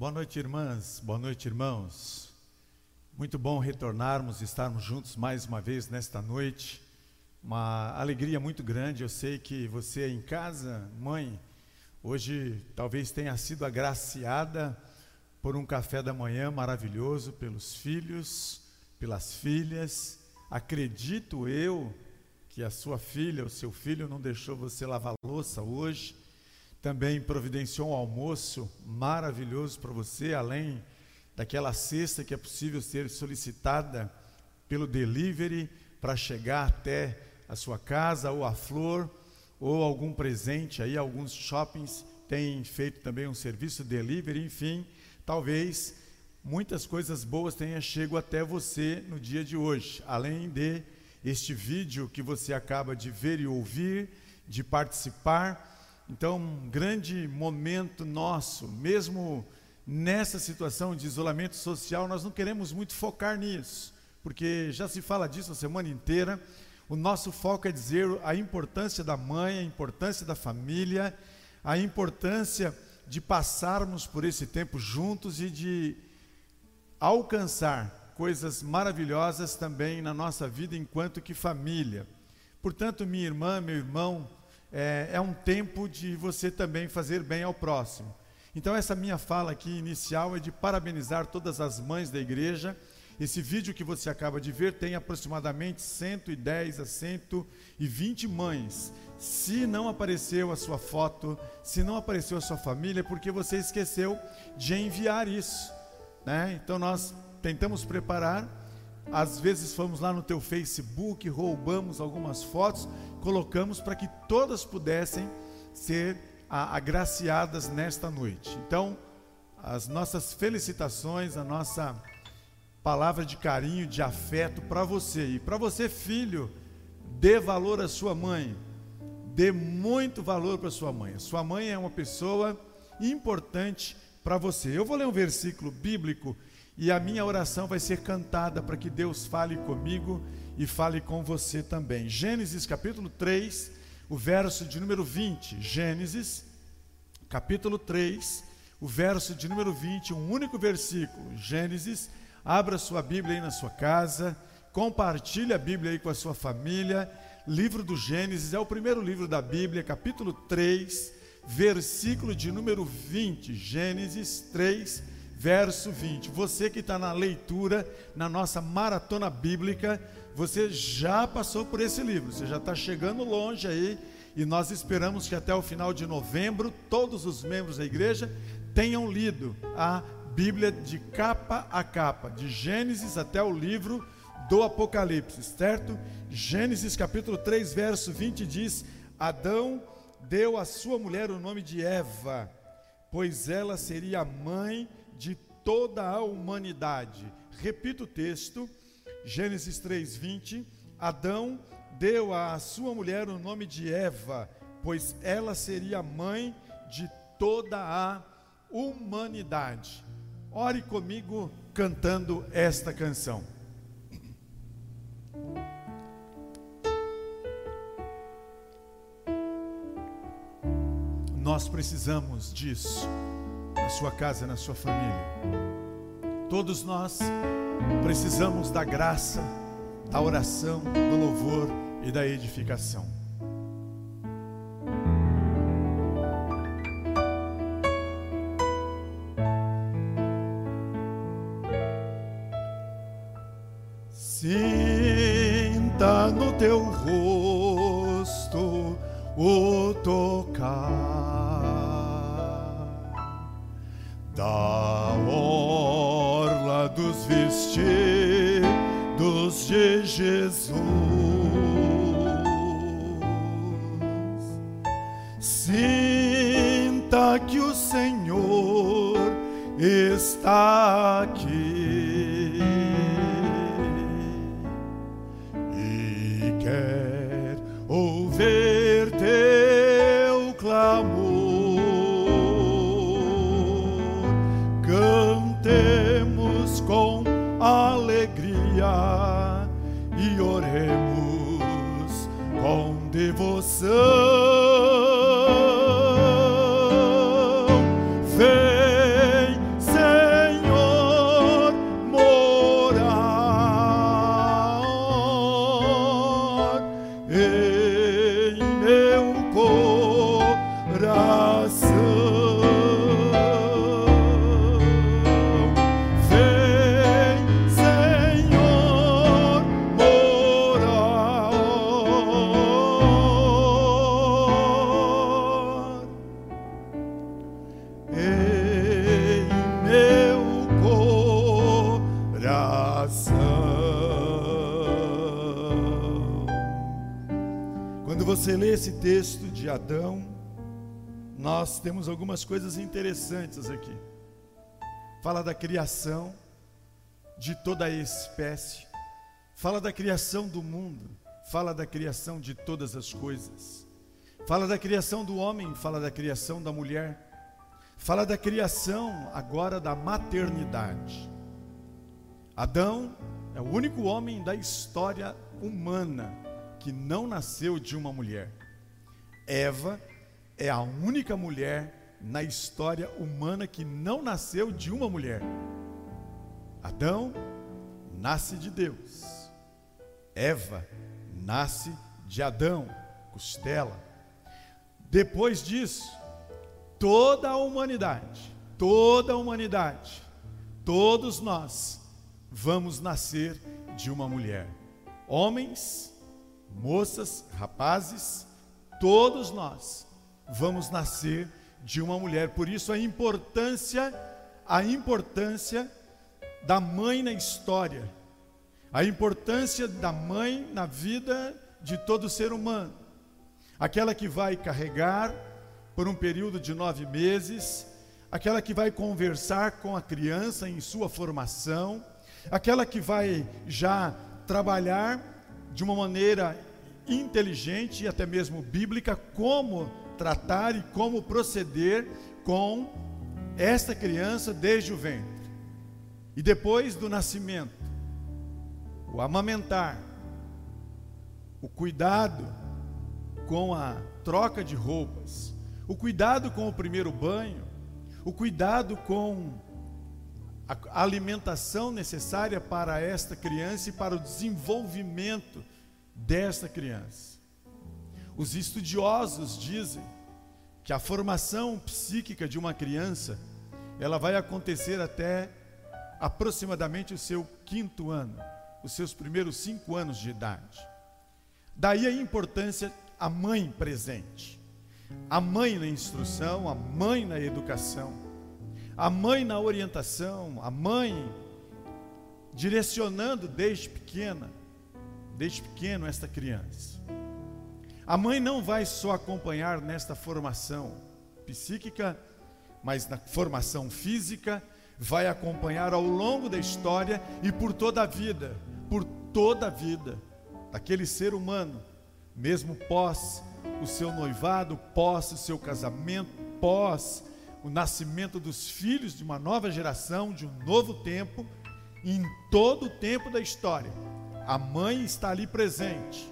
Boa noite, irmãs. Boa noite, irmãos. Muito bom retornarmos, estarmos juntos mais uma vez nesta noite. Uma alegria muito grande. Eu sei que você em casa, mãe, hoje talvez tenha sido agraciada por um café da manhã maravilhoso pelos filhos, pelas filhas. Acredito eu que a sua filha, o seu filho não deixou você lavar louça hoje também providenciou um almoço maravilhoso para você, além daquela cesta que é possível ser solicitada pelo delivery para chegar até a sua casa ou a flor ou algum presente aí. Alguns shoppings têm feito também um serviço delivery, enfim, talvez muitas coisas boas tenham chego até você no dia de hoje, além de este vídeo que você acaba de ver e ouvir, de participar então, um grande momento nosso, mesmo nessa situação de isolamento social, nós não queremos muito focar nisso, porque já se fala disso a semana inteira. O nosso foco é dizer a importância da mãe, a importância da família, a importância de passarmos por esse tempo juntos e de alcançar coisas maravilhosas também na nossa vida enquanto que família. Portanto, minha irmã, meu irmão, é, é um tempo de você também fazer bem ao próximo. Então, essa minha fala aqui inicial é de parabenizar todas as mães da igreja. Esse vídeo que você acaba de ver tem aproximadamente 110 a 120 mães. Se não apareceu a sua foto, se não apareceu a sua família, é porque você esqueceu de enviar isso. Né? Então, nós tentamos preparar. Às vezes fomos lá no teu Facebook, roubamos algumas fotos colocamos para que todas pudessem ser agraciadas nesta noite. Então, as nossas felicitações, a nossa palavra de carinho, de afeto para você. E para você, filho, dê valor à sua mãe. Dê muito valor para sua mãe. sua mãe é uma pessoa importante para você. Eu vou ler um versículo bíblico e a minha oração vai ser cantada para que Deus fale comigo e fale com você também. Gênesis capítulo 3, o verso de número 20. Gênesis capítulo 3, o verso de número 20, um único versículo. Gênesis, abra sua Bíblia aí na sua casa, compartilhe a Bíblia aí com a sua família. Livro do Gênesis é o primeiro livro da Bíblia, capítulo 3, versículo de número 20. Gênesis 3, verso 20. Você que está na leitura, na nossa maratona bíblica, você já passou por esse livro, você já está chegando longe aí, e nós esperamos que até o final de novembro todos os membros da igreja tenham lido a Bíblia de capa a capa, de Gênesis até o livro do Apocalipse, certo? Gênesis capítulo 3, verso 20 diz: Adão deu à sua mulher o nome de Eva, pois ela seria a mãe de toda a humanidade. Repito o texto Gênesis 3:20, Adão deu à sua mulher o nome de Eva, pois ela seria mãe de toda a humanidade. Ore comigo cantando esta canção. Nós precisamos disso sua casa, na sua família. Todos nós Precisamos da graça, da oração, do louvor e da edificação. Da orla dos vestidos de Jesus. Você lê esse texto de Adão, nós temos algumas coisas interessantes aqui. Fala da criação de toda a espécie, fala da criação do mundo, fala da criação de todas as coisas, fala da criação do homem, fala da criação da mulher, fala da criação agora da maternidade. Adão é o único homem da história humana que não nasceu de uma mulher. Eva é a única mulher na história humana que não nasceu de uma mulher. Adão nasce de Deus. Eva nasce de Adão, costela. Depois disso, toda a humanidade, toda a humanidade, todos nós vamos nascer de uma mulher. Homens moças, rapazes, todos nós vamos nascer de uma mulher. Por isso a importância, a importância da mãe na história, a importância da mãe na vida de todo ser humano. Aquela que vai carregar por um período de nove meses, aquela que vai conversar com a criança em sua formação, aquela que vai já trabalhar de uma maneira inteligente e até mesmo bíblica como tratar e como proceder com esta criança desde o ventre. E depois do nascimento, o amamentar, o cuidado com a troca de roupas, o cuidado com o primeiro banho, o cuidado com a alimentação necessária para esta criança e para o desenvolvimento desta criança. Os estudiosos dizem que a formação psíquica de uma criança ela vai acontecer até aproximadamente o seu quinto ano, os seus primeiros cinco anos de idade. Daí a importância a mãe presente, a mãe na instrução, a mãe na educação, a mãe na orientação, a mãe direcionando desde pequena desde pequeno esta criança. A mãe não vai só acompanhar nesta formação psíquica, mas na formação física, vai acompanhar ao longo da história e por toda a vida, por toda a vida daquele ser humano, mesmo pós o seu noivado, pós o seu casamento, pós o nascimento dos filhos de uma nova geração, de um novo tempo, em todo o tempo da história a mãe está ali presente.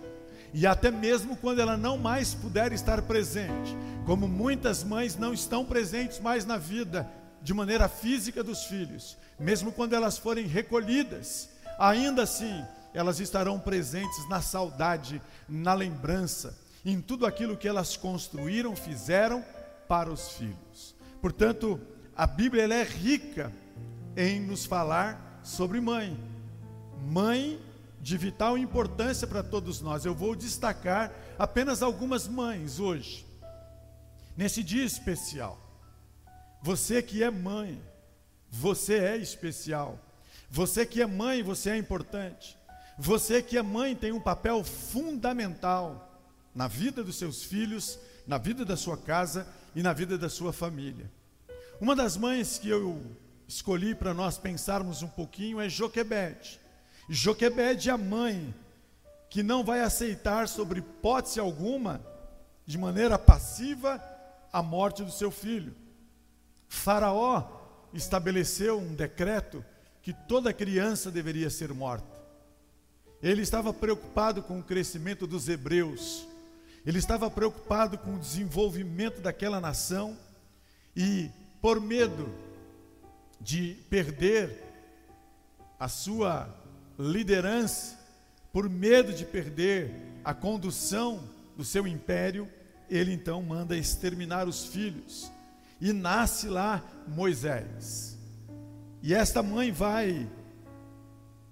E até mesmo quando ela não mais puder estar presente, como muitas mães não estão presentes mais na vida de maneira física dos filhos, mesmo quando elas forem recolhidas, ainda assim elas estarão presentes na saudade, na lembrança, em tudo aquilo que elas construíram, fizeram para os filhos. Portanto, a Bíblia é rica em nos falar sobre mãe. Mãe de vital importância para todos nós. Eu vou destacar apenas algumas mães hoje, nesse dia especial. Você que é mãe, você é especial. Você que é mãe, você é importante. Você que é mãe tem um papel fundamental na vida dos seus filhos, na vida da sua casa e na vida da sua família. Uma das mães que eu escolhi para nós pensarmos um pouquinho é Joquebede. Joquebede, a mãe, que não vai aceitar, sobre hipótese alguma, de maneira passiva, a morte do seu filho. Faraó estabeleceu um decreto que toda criança deveria ser morta. Ele estava preocupado com o crescimento dos hebreus, ele estava preocupado com o desenvolvimento daquela nação e, por medo de perder a sua liderança, por medo de perder a condução do seu império, ele então manda exterminar os filhos. E nasce lá Moisés. E esta mãe vai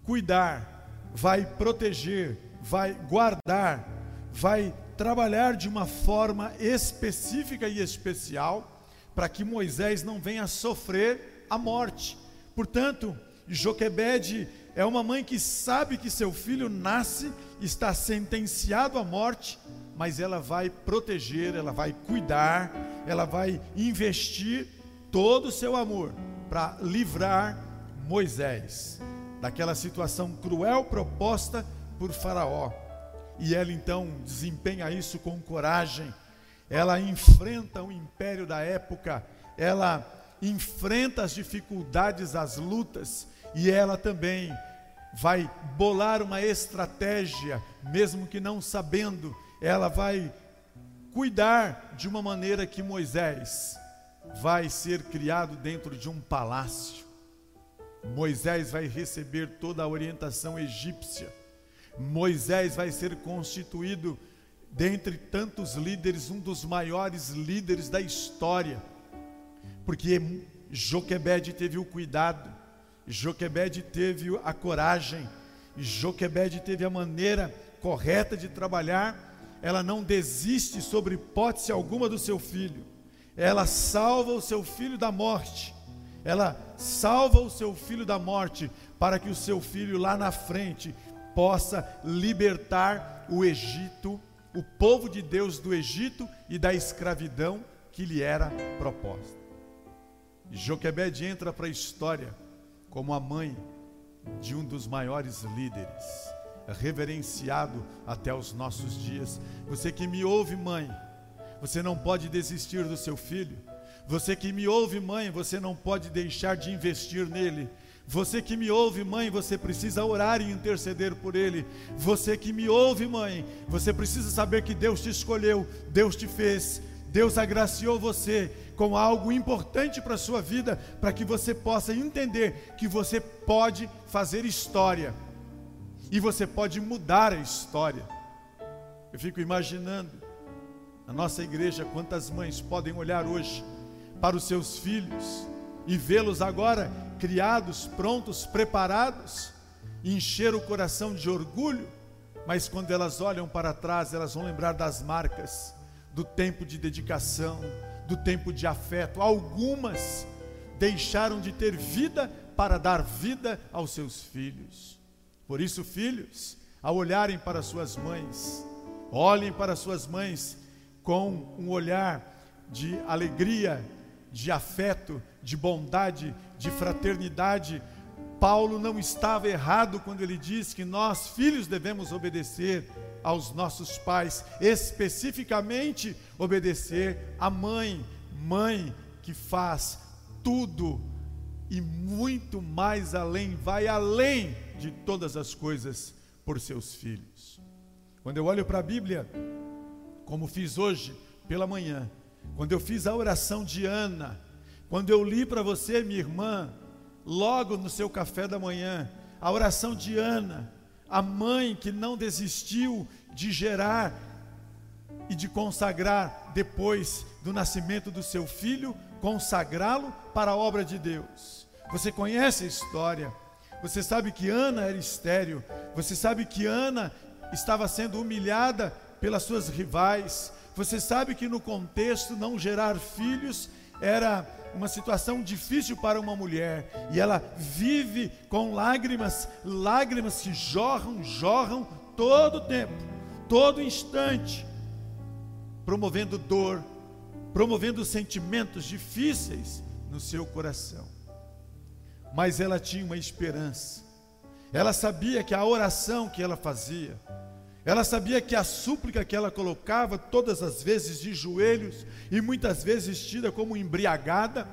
cuidar, vai proteger, vai guardar, vai trabalhar de uma forma específica e especial para que Moisés não venha sofrer a morte. Portanto, Joquebede é uma mãe que sabe que seu filho nasce, está sentenciado à morte, mas ela vai proteger, ela vai cuidar, ela vai investir todo o seu amor para livrar Moisés daquela situação cruel proposta por Faraó. E ela então desempenha isso com coragem. Ela enfrenta o império da época, ela enfrenta as dificuldades, as lutas, e ela também vai bolar uma estratégia, mesmo que não sabendo, ela vai cuidar de uma maneira que Moisés vai ser criado dentro de um palácio. Moisés vai receber toda a orientação egípcia. Moisés vai ser constituído, dentre tantos líderes, um dos maiores líderes da história, porque Joquebede teve o cuidado, Joquebede teve a coragem, Joquebede teve a maneira correta de trabalhar, ela não desiste sobre hipótese alguma do seu filho, ela salva o seu filho da morte, ela salva o seu filho da morte, para que o seu filho lá na frente possa libertar o Egito, o povo de Deus do Egito e da escravidão que lhe era proposta. Joquebed entra para a história como a mãe de um dos maiores líderes, reverenciado até os nossos dias. Você que me ouve, mãe, você não pode desistir do seu filho. Você que me ouve, mãe, você não pode deixar de investir nele. Você que me ouve, mãe, você precisa orar e interceder por ele. Você que me ouve, mãe, você precisa saber que Deus te escolheu, Deus te fez, Deus agraciou você com algo importante para a sua vida, para que você possa entender que você pode fazer história e você pode mudar a história. Eu fico imaginando na nossa igreja quantas mães podem olhar hoje para os seus filhos e vê-los agora criados, prontos, preparados, encher o coração de orgulho, mas quando elas olham para trás, elas vão lembrar das marcas do tempo de dedicação, do tempo de afeto. Algumas deixaram de ter vida para dar vida aos seus filhos. Por isso, filhos, ao olharem para suas mães, olhem para suas mães com um olhar de alegria, de afeto, de bondade, de fraternidade. Paulo não estava errado quando ele diz que nós, filhos, devemos obedecer aos nossos pais, especificamente obedecer à mãe, mãe que faz tudo e muito mais além, vai além de todas as coisas por seus filhos. Quando eu olho para a Bíblia, como fiz hoje pela manhã, quando eu fiz a oração de Ana, quando eu li para você, minha irmã, logo no seu café da manhã, a oração de Ana, a mãe que não desistiu de gerar e de consagrar depois do nascimento do seu filho, consagrá-lo para a obra de Deus. Você conhece a história. Você sabe que Ana era estéril. Você sabe que Ana estava sendo humilhada pelas suas rivais. Você sabe que no contexto não gerar filhos era uma situação difícil para uma mulher e ela vive com lágrimas, lágrimas que jorram, jorram todo tempo, todo instante, promovendo dor, promovendo sentimentos difíceis no seu coração. Mas ela tinha uma esperança. Ela sabia que a oração que ela fazia, ela sabia que a súplica que ela colocava todas as vezes de joelhos e muitas vezes vestida como embriagada,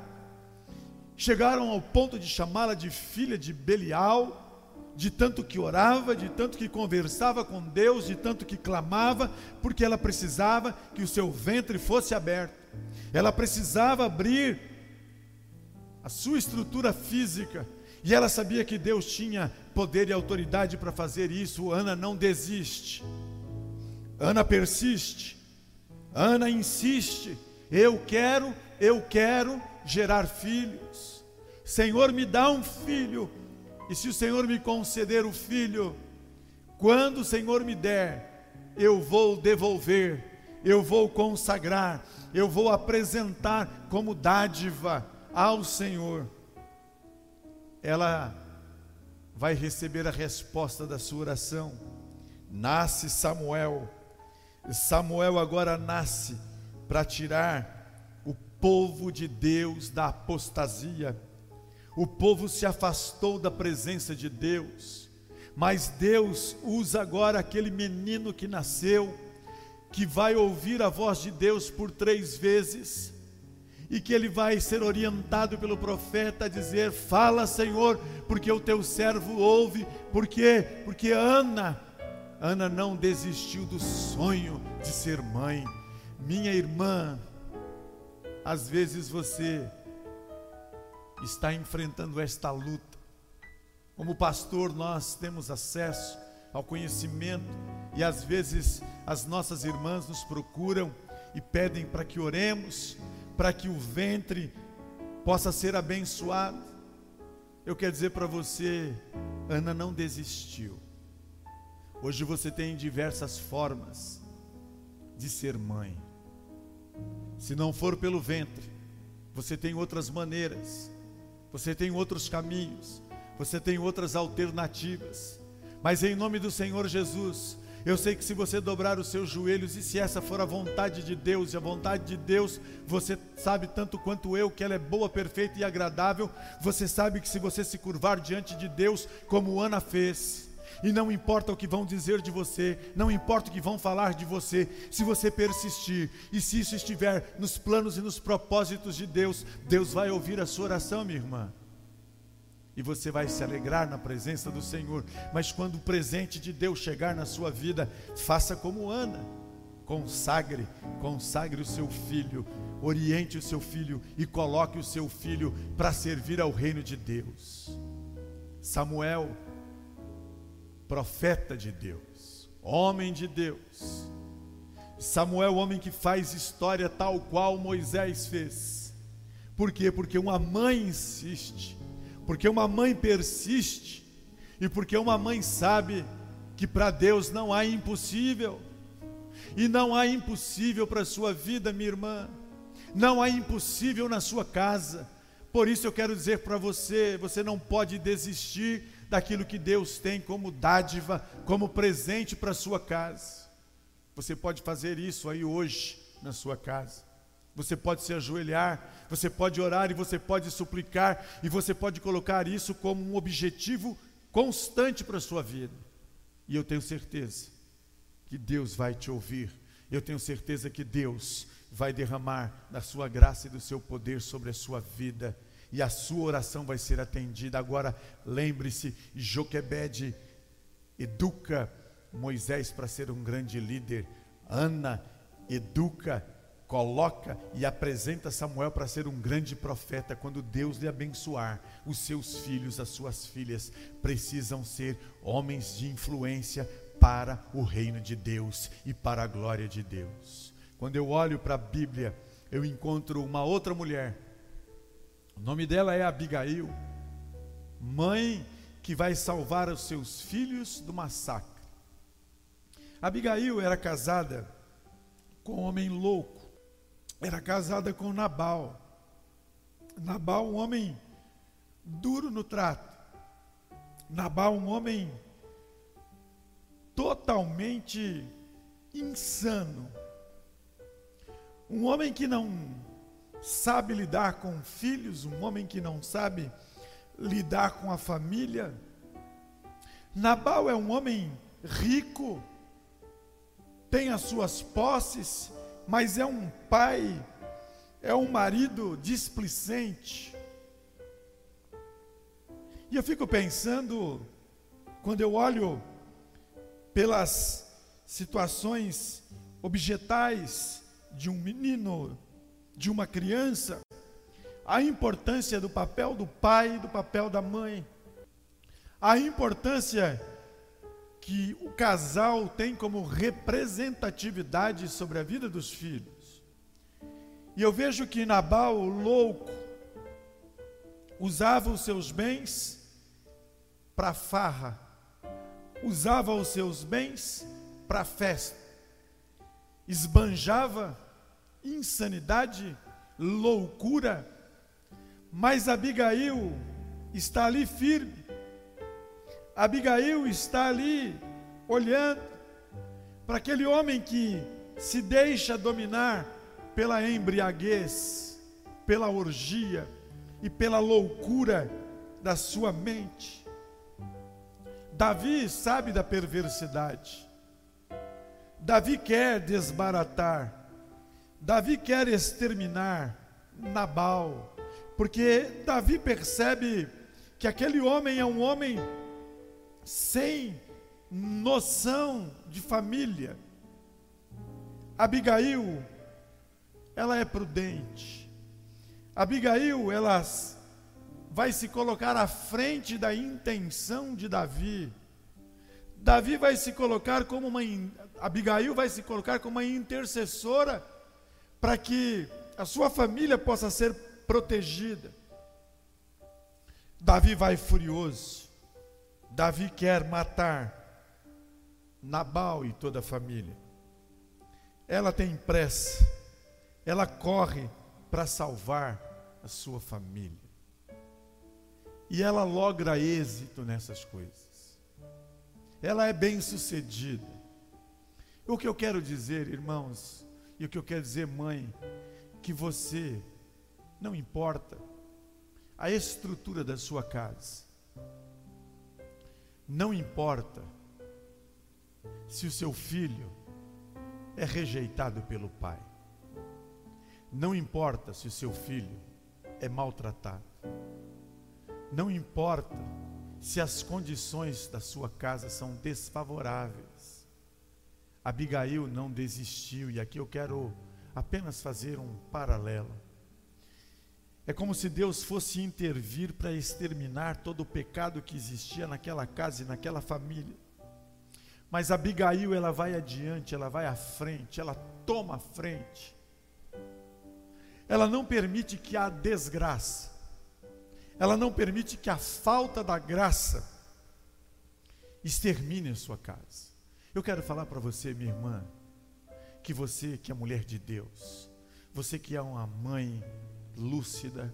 chegaram ao ponto de chamá-la de filha de Belial, de tanto que orava, de tanto que conversava com Deus, de tanto que clamava, porque ela precisava que o seu ventre fosse aberto. Ela precisava abrir a sua estrutura física e ela sabia que Deus tinha poder e autoridade para fazer isso. Ana não desiste. Ana persiste. Ana insiste. Eu quero, eu quero gerar filhos. Senhor, me dá um filho. E se o Senhor me conceder o filho, quando o Senhor me der, eu vou devolver, eu vou consagrar, eu vou apresentar como dádiva ao Senhor ela vai receber a resposta da sua oração. Nasce Samuel. Samuel agora nasce para tirar o povo de Deus da apostasia. O povo se afastou da presença de Deus, mas Deus usa agora aquele menino que nasceu, que vai ouvir a voz de Deus por três vezes, e que ele vai ser orientado pelo profeta a dizer: Fala, Senhor, porque o teu servo ouve, porque porque Ana Ana não desistiu do sonho de ser mãe. Minha irmã, às vezes você está enfrentando esta luta. Como pastor, nós temos acesso ao conhecimento e às vezes as nossas irmãs nos procuram e pedem para que oremos, para que o ventre possa ser abençoado. Eu quero dizer para você, Ana não desistiu. Hoje você tem diversas formas de ser mãe. Se não for pelo ventre, você tem outras maneiras, você tem outros caminhos, você tem outras alternativas. Mas em nome do Senhor Jesus, eu sei que se você dobrar os seus joelhos e se essa for a vontade de Deus, e a vontade de Deus, você sabe tanto quanto eu que ela é boa, perfeita e agradável, você sabe que se você se curvar diante de Deus, como Ana fez, e não importa o que vão dizer de você, não importa o que vão falar de você, se você persistir e se isso estiver nos planos e nos propósitos de Deus, Deus vai ouvir a sua oração, minha irmã. E você vai se alegrar na presença do Senhor. Mas quando o presente de Deus chegar na sua vida, faça como Ana. Consagre, consagre o seu filho, oriente o seu filho e coloque o seu filho para servir ao reino de Deus. Samuel profeta de Deus, homem de Deus. Samuel, homem que faz história tal qual Moisés fez. Por quê? Porque uma mãe insiste, porque uma mãe persiste, e porque uma mãe sabe que para Deus não há impossível, e não há impossível para a sua vida, minha irmã, não há impossível na sua casa. Por isso eu quero dizer para você: você não pode desistir daquilo que Deus tem como dádiva, como presente para a sua casa. Você pode fazer isso aí hoje na sua casa. Você pode se ajoelhar, você pode orar e você pode suplicar e você pode colocar isso como um objetivo constante para a sua vida. E eu tenho certeza que Deus vai te ouvir. Eu tenho certeza que Deus vai derramar da sua graça e do seu poder sobre a sua vida e a sua oração vai ser atendida. Agora, lembre-se, Joquebede educa Moisés para ser um grande líder. Ana educa, coloca e apresenta Samuel para ser um grande profeta. Quando Deus lhe abençoar, os seus filhos, as suas filhas precisam ser homens de influência para o reino de Deus e para a glória de Deus. Quando eu olho para a Bíblia, eu encontro uma outra mulher o nome dela é Abigail, mãe que vai salvar os seus filhos do massacre. Abigail era casada com um homem louco, era casada com Nabal. Nabal, um homem duro no trato. Nabal, um homem totalmente insano. Um homem que não sabe lidar com filhos, um homem que não sabe lidar com a família. Nabal é um homem rico, tem as suas posses, mas é um pai, é um marido displicente. E eu fico pensando, quando eu olho pelas situações objetais de um menino de uma criança, a importância do papel do pai e do papel da mãe, a importância que o casal tem como representatividade sobre a vida dos filhos. E eu vejo que Nabal, louco, usava os seus bens para farra, usava os seus bens para festa, esbanjava insanidade, loucura, mas Abigail está ali firme. Abigail está ali olhando, para aquele homem que se deixa dominar pela embriaguez, pela orgia e pela loucura da sua mente. Davi sabe da perversidade. Davi quer desbaratar. Davi quer exterminar Nabal, porque Davi percebe que aquele homem é um homem sem noção de família. Abigail, ela é prudente. Abigail, ela vai se colocar à frente da intenção de Davi. Davi vai se colocar como uma Abigail vai se colocar como uma intercessora para que a sua família possa ser protegida. Davi vai furioso. Davi quer matar Nabal e toda a família. Ela tem pressa. Ela corre para salvar a sua família. E ela logra êxito nessas coisas. Ela é bem-sucedida. O que eu quero dizer, irmãos, e o que eu quero dizer, mãe, que você não importa a estrutura da sua casa. Não importa se o seu filho é rejeitado pelo pai. Não importa se o seu filho é maltratado. Não importa se as condições da sua casa são desfavoráveis. Abigail não desistiu, e aqui eu quero apenas fazer um paralelo. É como se Deus fosse intervir para exterminar todo o pecado que existia naquela casa e naquela família. Mas Abigail, ela vai adiante, ela vai à frente, ela toma a frente ela não permite que a desgraça, ela não permite que a falta da graça extermine a sua casa. Eu quero falar para você, minha irmã, que você que é mulher de Deus, você que é uma mãe lúcida,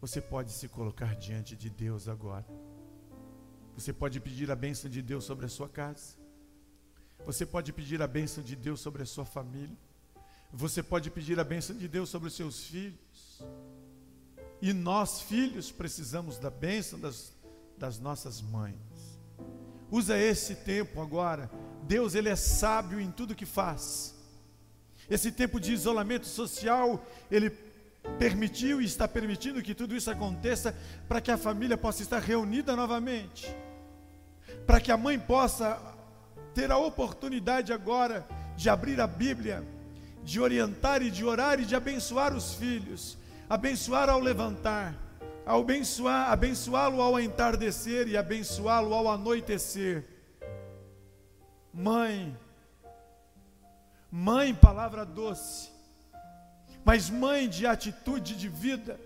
você pode se colocar diante de Deus agora. Você pode pedir a bênção de Deus sobre a sua casa. Você pode pedir a bênção de Deus sobre a sua família. Você pode pedir a bênção de Deus sobre os seus filhos. E nós, filhos, precisamos da bênção das, das nossas mães. Usa esse tempo agora. Deus, Ele é sábio em tudo que faz. Esse tempo de isolamento social, Ele permitiu e está permitindo que tudo isso aconteça para que a família possa estar reunida novamente. Para que a mãe possa ter a oportunidade agora de abrir a Bíblia de orientar e de orar e de abençoar os filhos, abençoar ao levantar, abençoar, abençoá-lo ao entardecer e abençoá-lo ao anoitecer. Mãe, mãe, palavra doce, mas mãe de atitude de vida,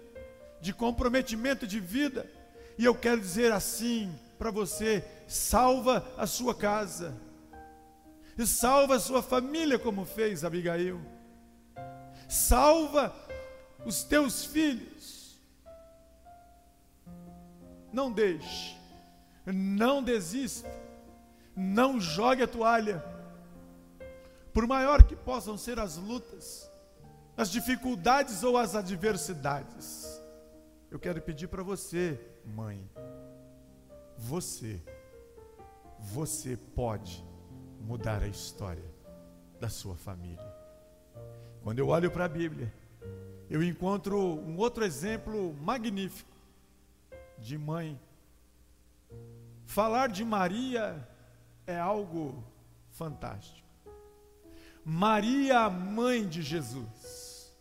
de comprometimento de vida, e eu quero dizer assim para você: salva a sua casa e salva a sua família, como fez Abigail. Salva os teus filhos. Não deixe, não desista, não jogue a toalha. Por maior que possam ser as lutas, as dificuldades ou as adversidades, eu quero pedir para você, mãe, você, você pode mudar a história da sua família. Quando eu olho para a Bíblia, eu encontro um outro exemplo magnífico de mãe. Falar de Maria é algo fantástico. Maria, mãe de Jesus.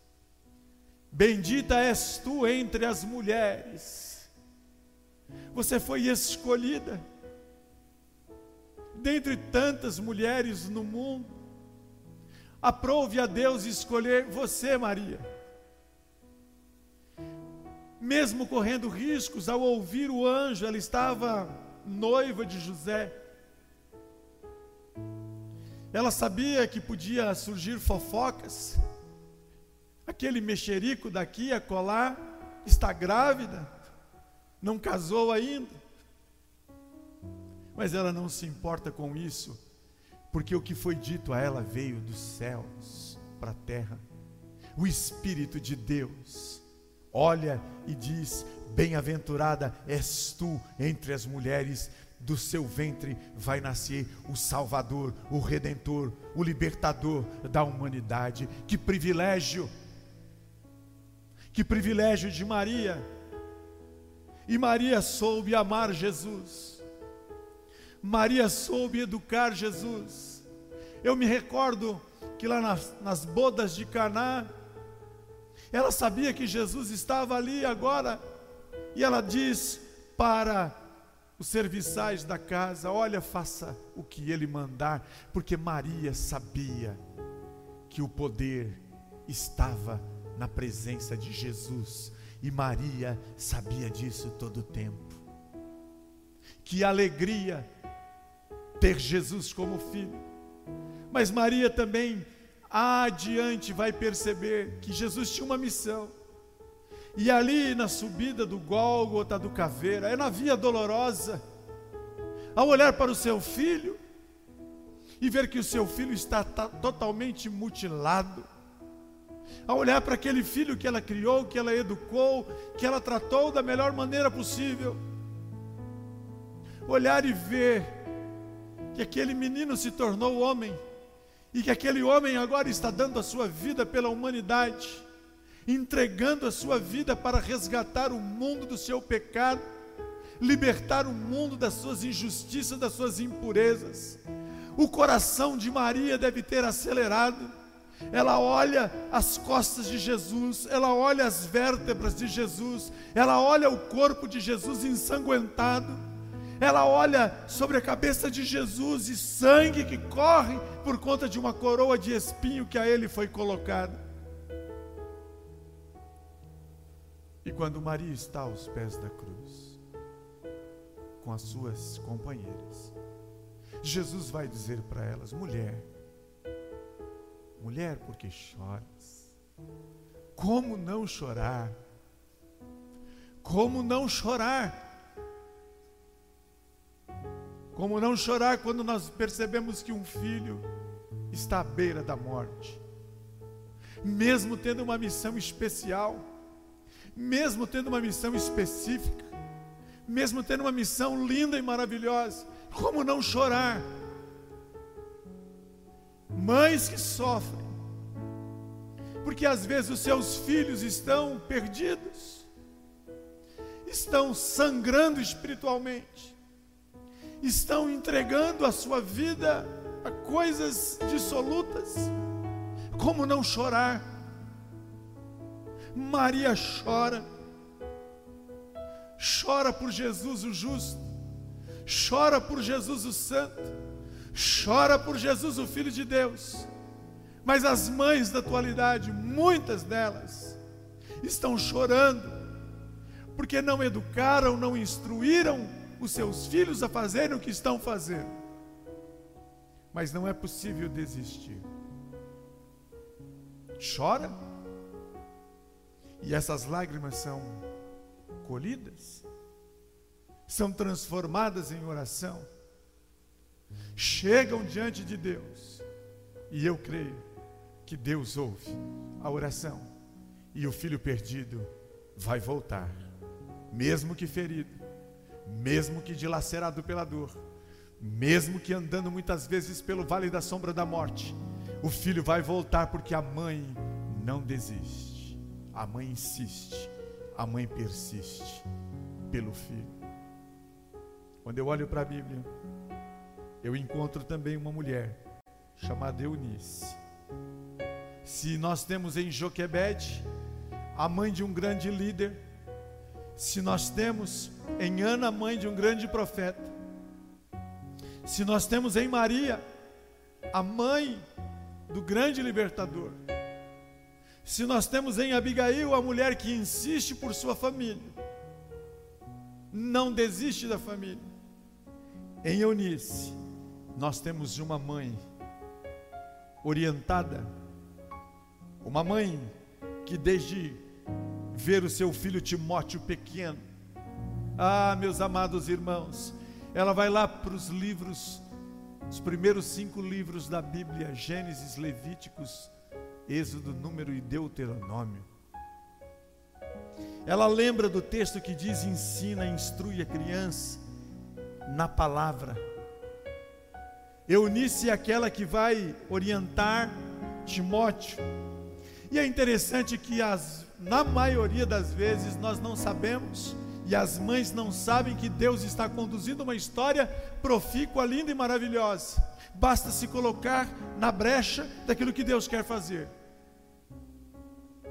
Bendita és tu entre as mulheres. Você foi escolhida dentre tantas mulheres no mundo, aprove a Deus escolher você, Maria. Mesmo correndo riscos, ao ouvir o anjo, ela estava noiva de José. Ela sabia que podia surgir fofocas. Aquele mexerico daqui a colar está grávida, não casou ainda mas ela não se importa com isso, porque o que foi dito a ela veio dos céus para a terra. O Espírito de Deus olha e diz: Bem-aventurada és tu entre as mulheres, do seu ventre vai nascer o Salvador, o Redentor, o Libertador da humanidade. Que privilégio! Que privilégio de Maria! E Maria soube amar Jesus. Maria soube educar Jesus. Eu me recordo que lá nas, nas bodas de Caná, ela sabia que Jesus estava ali agora, e ela diz para os serviçais da casa: Olha, faça o que ele mandar, porque Maria sabia que o poder estava na presença de Jesus, e Maria sabia disso todo o tempo. Que alegria ter Jesus como filho. Mas Maria também adiante vai perceber que Jesus tinha uma missão. E ali na subida do Gólgota do Caveira, é na via dolorosa, ao olhar para o seu filho e ver que o seu filho está totalmente mutilado, ao olhar para aquele filho que ela criou, que ela educou, que ela tratou da melhor maneira possível, olhar e ver que aquele menino se tornou homem e que aquele homem agora está dando a sua vida pela humanidade, entregando a sua vida para resgatar o mundo do seu pecado, libertar o mundo das suas injustiças, das suas impurezas. O coração de Maria deve ter acelerado ela olha as costas de Jesus, ela olha as vértebras de Jesus, ela olha o corpo de Jesus ensanguentado, ela olha sobre a cabeça de Jesus e sangue que corre por conta de uma coroa de espinho que a ele foi colocada. E quando Maria está aos pés da cruz, com as suas companheiras, Jesus vai dizer para elas: mulher, Mulher, por que choras? Como não chorar? Como não chorar? Como não chorar quando nós percebemos que um filho está à beira da morte? Mesmo tendo uma missão especial, mesmo tendo uma missão específica, mesmo tendo uma missão linda e maravilhosa, como não chorar? mães que sofrem, porque às vezes os seus filhos estão perdidos, estão sangrando espiritualmente, estão entregando a sua vida a coisas dissolutas. Como não chorar? Maria chora, chora por Jesus o justo, chora por Jesus o santo chora por Jesus, o Filho de Deus. Mas as mães da atualidade, muitas delas, estão chorando, porque não educaram, não instruíram os seus filhos a fazerem o que estão fazendo. Mas não é possível desistir. Chora, e essas lágrimas são colhidas, são transformadas em oração chegam diante de Deus. E eu creio que Deus ouve a oração e o filho perdido vai voltar, mesmo que ferido, mesmo que dilacerado pela dor, mesmo que andando muitas vezes pelo vale da sombra da morte. O filho vai voltar porque a mãe não desiste, a mãe insiste, a mãe persiste pelo filho. Quando eu olho para a Bíblia, eu encontro também uma mulher chamada Eunice. Se nós temos em Joquebede a mãe de um grande líder, se nós temos em Ana, mãe de um grande profeta, se nós temos em Maria a mãe do grande libertador, se nós temos em Abigail a mulher que insiste por sua família, não desiste da família, em Eunice, nós temos uma mãe orientada, uma mãe que desde ver o seu filho Timóteo pequeno, ah, meus amados irmãos, ela vai lá para os livros Os primeiros cinco livros da Bíblia: Gênesis, Levíticos, Êxodo, Número e Deuteronômio. Ela lembra do texto que diz: ensina, instrui a criança na palavra. Eunice é aquela que vai orientar Timóteo. E é interessante que as, na maioria das vezes nós não sabemos e as mães não sabem que Deus está conduzindo uma história profícua, linda e maravilhosa. Basta se colocar na brecha daquilo que Deus quer fazer.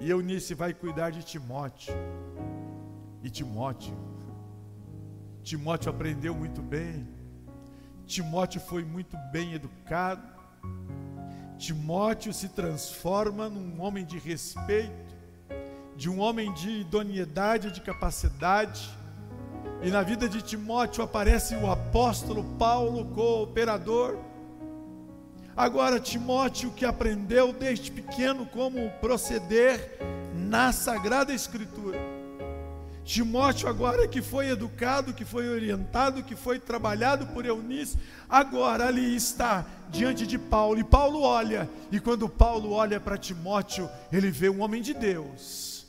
E Eunice vai cuidar de Timóteo. E Timóteo, Timóteo aprendeu muito bem. Timóteo foi muito bem educado. Timóteo se transforma num homem de respeito, de um homem de idoneidade, de capacidade. E na vida de Timóteo aparece o apóstolo Paulo, cooperador. Agora, Timóteo, que aprendeu desde pequeno como proceder na Sagrada Escritura. Timóteo, agora que foi educado, que foi orientado, que foi trabalhado por Eunice, agora ali está diante de Paulo. E Paulo olha, e quando Paulo olha para Timóteo, ele vê um homem de Deus,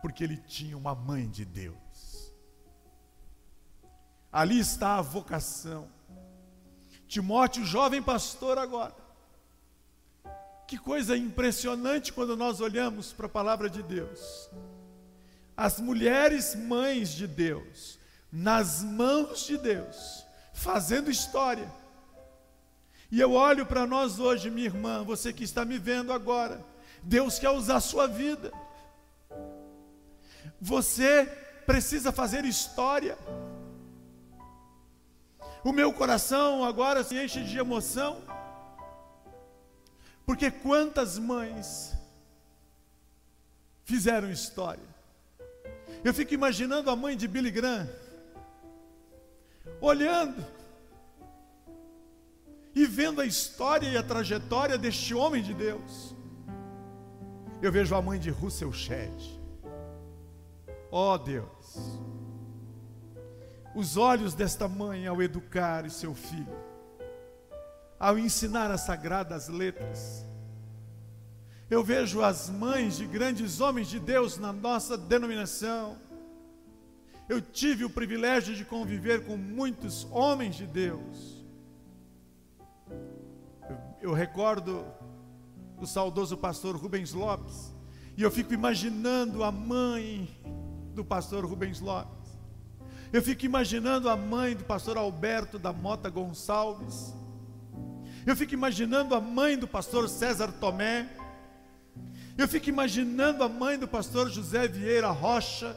porque ele tinha uma mãe de Deus. Ali está a vocação. Timóteo, jovem pastor agora. Que coisa impressionante quando nós olhamos para a palavra de Deus. As mulheres mães de Deus, nas mãos de Deus, fazendo história. E eu olho para nós hoje, minha irmã, você que está me vendo agora. Deus quer usar a sua vida. Você precisa fazer história. O meu coração agora se enche de emoção, porque quantas mães fizeram história. Eu fico imaginando a mãe de Billy Graham, olhando e vendo a história e a trajetória deste homem de Deus. Eu vejo a mãe de Russell Shedd. Ó oh, Deus, os olhos desta mãe ao educar seu filho, ao ensinar as sagradas letras. Eu vejo as mães de grandes homens de Deus na nossa denominação. Eu tive o privilégio de conviver com muitos homens de Deus. Eu, eu recordo o saudoso pastor Rubens Lopes, e eu fico imaginando a mãe do pastor Rubens Lopes. Eu fico imaginando a mãe do pastor Alberto da Mota Gonçalves. Eu fico imaginando a mãe do pastor César Tomé. Eu fico imaginando a mãe do pastor José Vieira Rocha.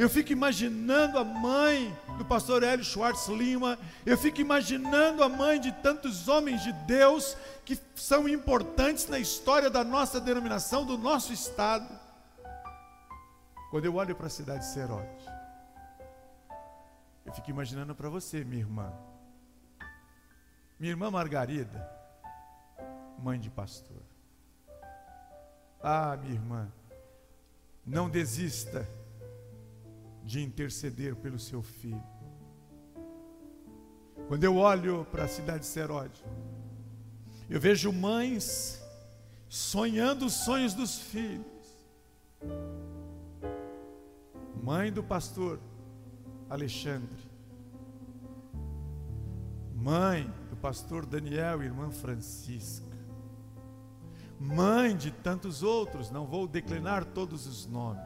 Eu fico imaginando a mãe do pastor Hélio Schwartz Lima. Eu fico imaginando a mãe de tantos homens de Deus que são importantes na história da nossa denominação, do nosso estado. Quando eu olho para a cidade de Serote, eu fico imaginando para você, minha irmã. Minha irmã Margarida, mãe de pastor. Ah, minha irmã, não desista de interceder pelo seu filho. Quando eu olho para a cidade de Seródio, eu vejo mães sonhando os sonhos dos filhos. Mãe do pastor Alexandre. Mãe do pastor Daniel, irmã Francisca. Mãe de tantos outros, não vou declinar todos os nomes.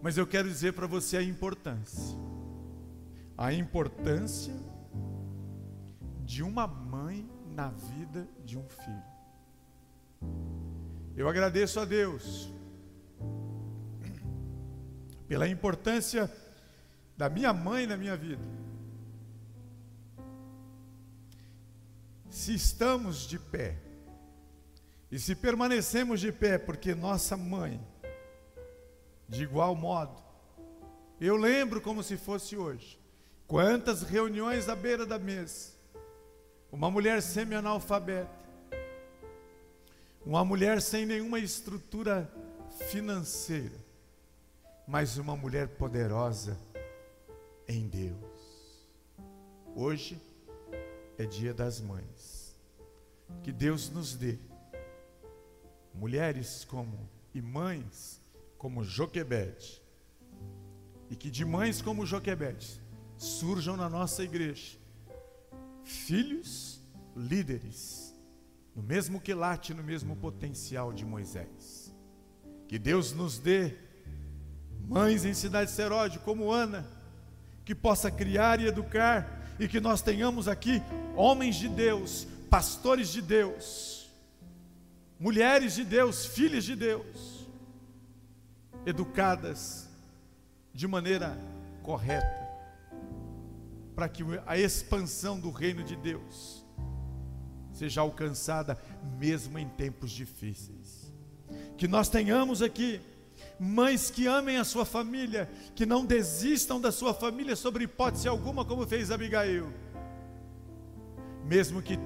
Mas eu quero dizer para você a importância. A importância de uma mãe na vida de um filho. Eu agradeço a Deus pela importância da minha mãe na minha vida. Se estamos de pé, e se permanecemos de pé, porque nossa mãe, de igual modo, eu lembro como se fosse hoje, quantas reuniões à beira da mesa, uma mulher semi-analfabeta, uma mulher sem nenhuma estrutura financeira, mas uma mulher poderosa em Deus. Hoje, é Dia das Mães. Que Deus nos dê mulheres como e mães como Joquebede. E que de mães como Joquebede surjam na nossa igreja filhos líderes, no mesmo quilate, no mesmo potencial de Moisés. Que Deus nos dê mães em cidade seróide como Ana, que possa criar e educar, e que nós tenhamos aqui homens de Deus, pastores de Deus, mulheres de Deus, filhas de Deus, educadas de maneira correta, para que a expansão do reino de Deus seja alcançada mesmo em tempos difíceis. Que nós tenhamos aqui mães que amem a sua família, que não desistam da sua família sobre hipótese alguma, como fez Abigail. Mesmo que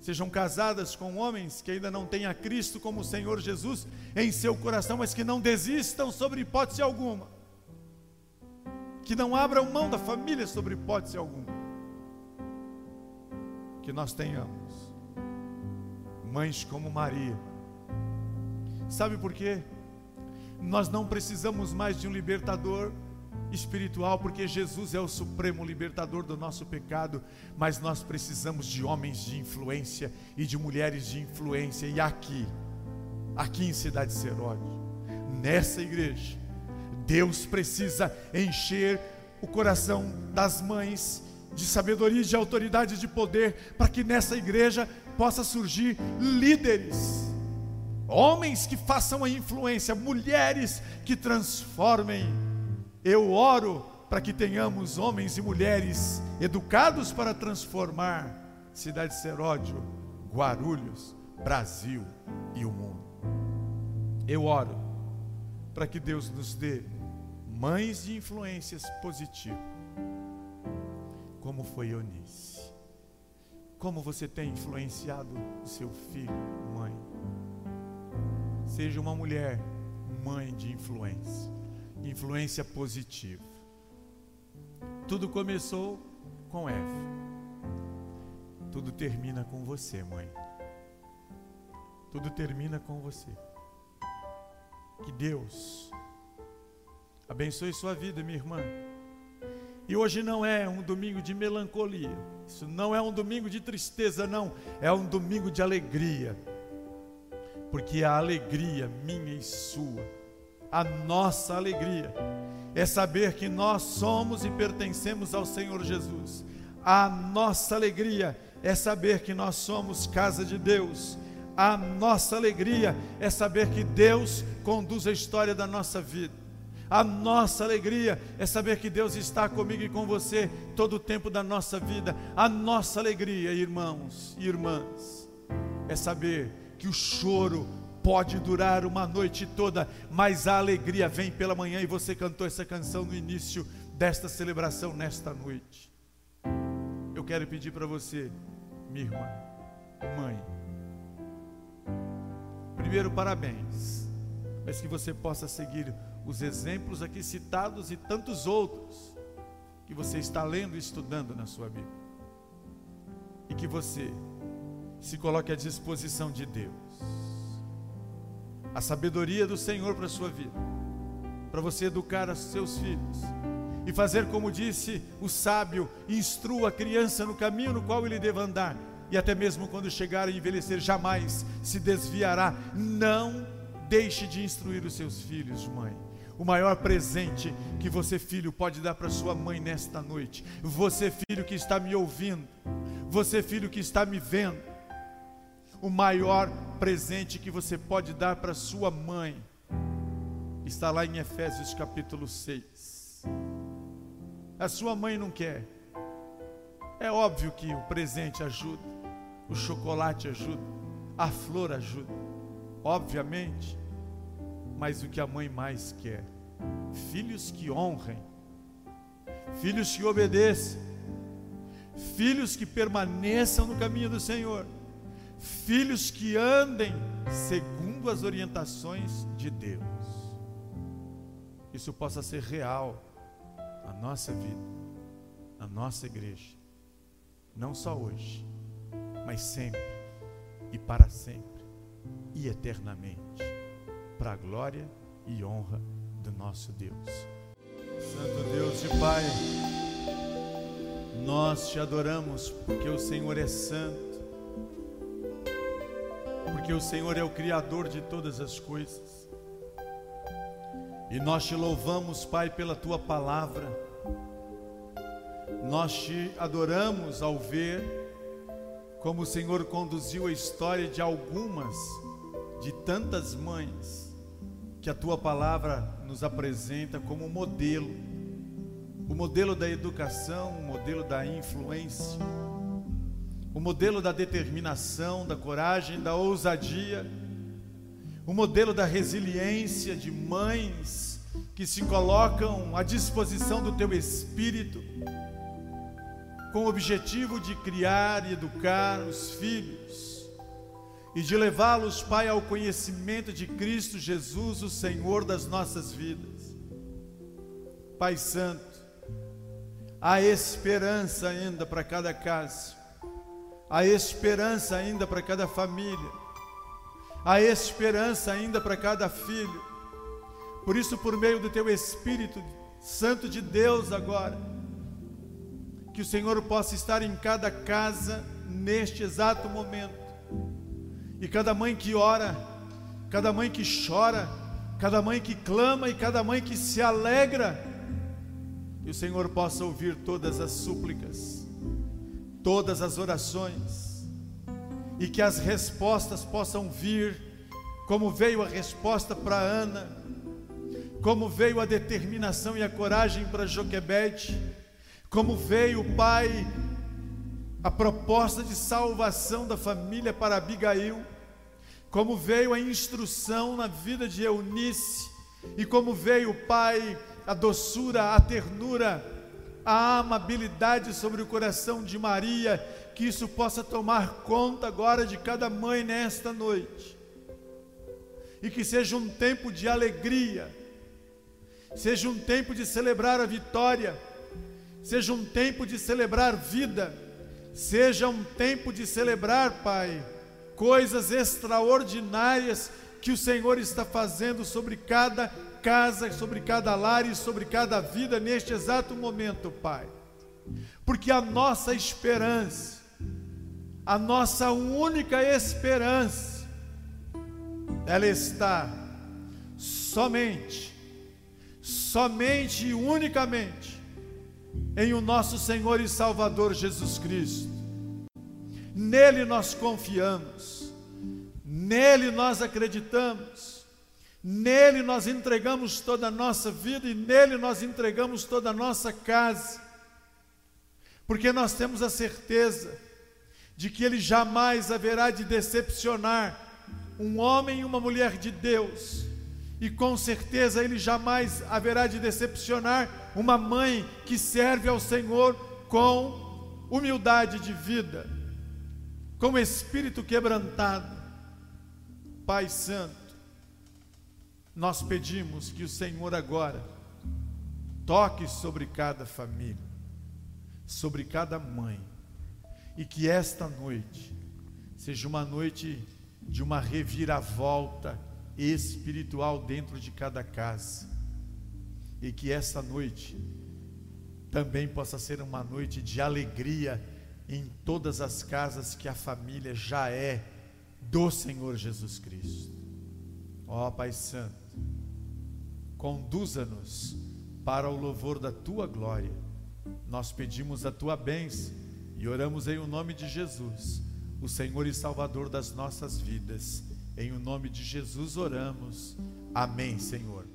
sejam casadas com homens que ainda não têm a Cristo como Senhor Jesus em seu coração, mas que não desistam sobre hipótese alguma. Que não abram mão da família sobre hipótese alguma. Que nós tenhamos mães como Maria. Sabe por quê? Nós não precisamos mais de um libertador espiritual, porque Jesus é o supremo libertador do nosso pecado, mas nós precisamos de homens de influência e de mulheres de influência, e aqui, aqui em Cidade Seróide, nessa igreja, Deus precisa encher o coração das mães de sabedoria, de autoridade, de poder, para que nessa igreja possa surgir líderes homens que façam a influência, mulheres que transformem. Eu oro para que tenhamos homens e mulheres educados para transformar Cidade Seródio, Guarulhos, Brasil e o mundo. Eu oro para que Deus nos dê mães de influências positivas, como foi Eunice. Como você tem influenciado o seu filho, mãe? Seja uma mulher mãe de influência, influência positiva. Tudo começou com Eva. Tudo termina com você, mãe. Tudo termina com você. Que Deus abençoe sua vida, minha irmã. E hoje não é um domingo de melancolia. Isso não é um domingo de tristeza, não. É um domingo de alegria porque a alegria minha e sua, a nossa alegria, é saber que nós somos e pertencemos ao Senhor Jesus. A nossa alegria é saber que nós somos casa de Deus. A nossa alegria é saber que Deus conduz a história da nossa vida. A nossa alegria é saber que Deus está comigo e com você todo o tempo da nossa vida. A nossa alegria, irmãos e irmãs, é saber que o choro pode durar uma noite toda, mas a alegria vem pela manhã e você cantou essa canção no início desta celebração nesta noite. Eu quero pedir para você, minha irmã, mãe, primeiro parabéns, mas que você possa seguir os exemplos aqui citados e tantos outros que você está lendo e estudando na sua Bíblia. E que você se coloque à disposição de Deus. A sabedoria do Senhor para a sua vida, para você educar os seus filhos e fazer como disse o sábio: instrua a criança no caminho no qual ele deve andar, e até mesmo quando chegar a envelhecer, jamais se desviará. Não deixe de instruir os seus filhos, mãe. O maior presente que você, filho, pode dar para sua mãe nesta noite. Você, filho que está me ouvindo, você, filho que está me vendo, o maior presente que você pode dar para sua mãe está lá em Efésios capítulo 6. A sua mãe não quer. É óbvio que o presente ajuda, o chocolate ajuda, a flor ajuda, obviamente. Mas o que a mãe mais quer? Filhos que honrem, filhos que obedeçam, filhos que permaneçam no caminho do Senhor filhos que andem segundo as orientações de Deus. Isso possa ser real na nossa vida, na nossa igreja. não só hoje, mas sempre e para sempre e eternamente, para a glória e honra do nosso Deus. Santo Deus e Pai, nós te adoramos porque o Senhor é santo, porque o Senhor é o Criador de todas as coisas. E nós te louvamos, Pai, pela tua palavra. Nós te adoramos ao ver como o Senhor conduziu a história de algumas, de tantas mães, que a tua palavra nos apresenta como modelo o modelo da educação, o modelo da influência, o modelo da determinação, da coragem, da ousadia, o modelo da resiliência de mães que se colocam à disposição do teu espírito, com o objetivo de criar e educar os filhos e de levá-los, Pai, ao conhecimento de Cristo Jesus, o Senhor das nossas vidas. Pai Santo, Há esperança ainda para cada casa, há esperança ainda para cada família, há esperança ainda para cada filho. Por isso, por meio do Teu Espírito Santo de Deus, agora, que o Senhor possa estar em cada casa neste exato momento, e cada mãe que ora, cada mãe que chora, cada mãe que clama e cada mãe que se alegra e o Senhor possa ouvir todas as súplicas, todas as orações, e que as respostas possam vir, como veio a resposta para Ana, como veio a determinação e a coragem para Joquebede, como veio, Pai, a proposta de salvação da família para Abigail, como veio a instrução na vida de Eunice, e como veio, Pai, a doçura, a ternura, a amabilidade sobre o coração de Maria, que isso possa tomar conta agora de cada mãe nesta noite. E que seja um tempo de alegria, seja um tempo de celebrar a vitória, seja um tempo de celebrar vida, seja um tempo de celebrar, Pai, coisas extraordinárias que o Senhor está fazendo sobre cada casa, sobre cada lar e sobre cada vida neste exato momento, Pai. Porque a nossa esperança, a nossa única esperança, ela está somente, somente e unicamente em o nosso Senhor e Salvador Jesus Cristo. Nele nós confiamos, nele nós acreditamos Nele nós entregamos toda a nossa vida e nele nós entregamos toda a nossa casa, porque nós temos a certeza de que Ele jamais haverá de decepcionar um homem e uma mulher de Deus, e com certeza Ele jamais haverá de decepcionar uma mãe que serve ao Senhor com humildade de vida, com espírito quebrantado. Pai Santo, nós pedimos que o Senhor agora toque sobre cada família, sobre cada mãe, e que esta noite seja uma noite de uma reviravolta espiritual dentro de cada casa, e que esta noite também possa ser uma noite de alegria em todas as casas que a família já é do Senhor Jesus Cristo. Ó Pai Santo, conduza-nos para o louvor da tua glória. Nós pedimos a tua bênção e oramos em o nome de Jesus, o Senhor e Salvador das nossas vidas. Em o nome de Jesus oramos. Amém, Senhor.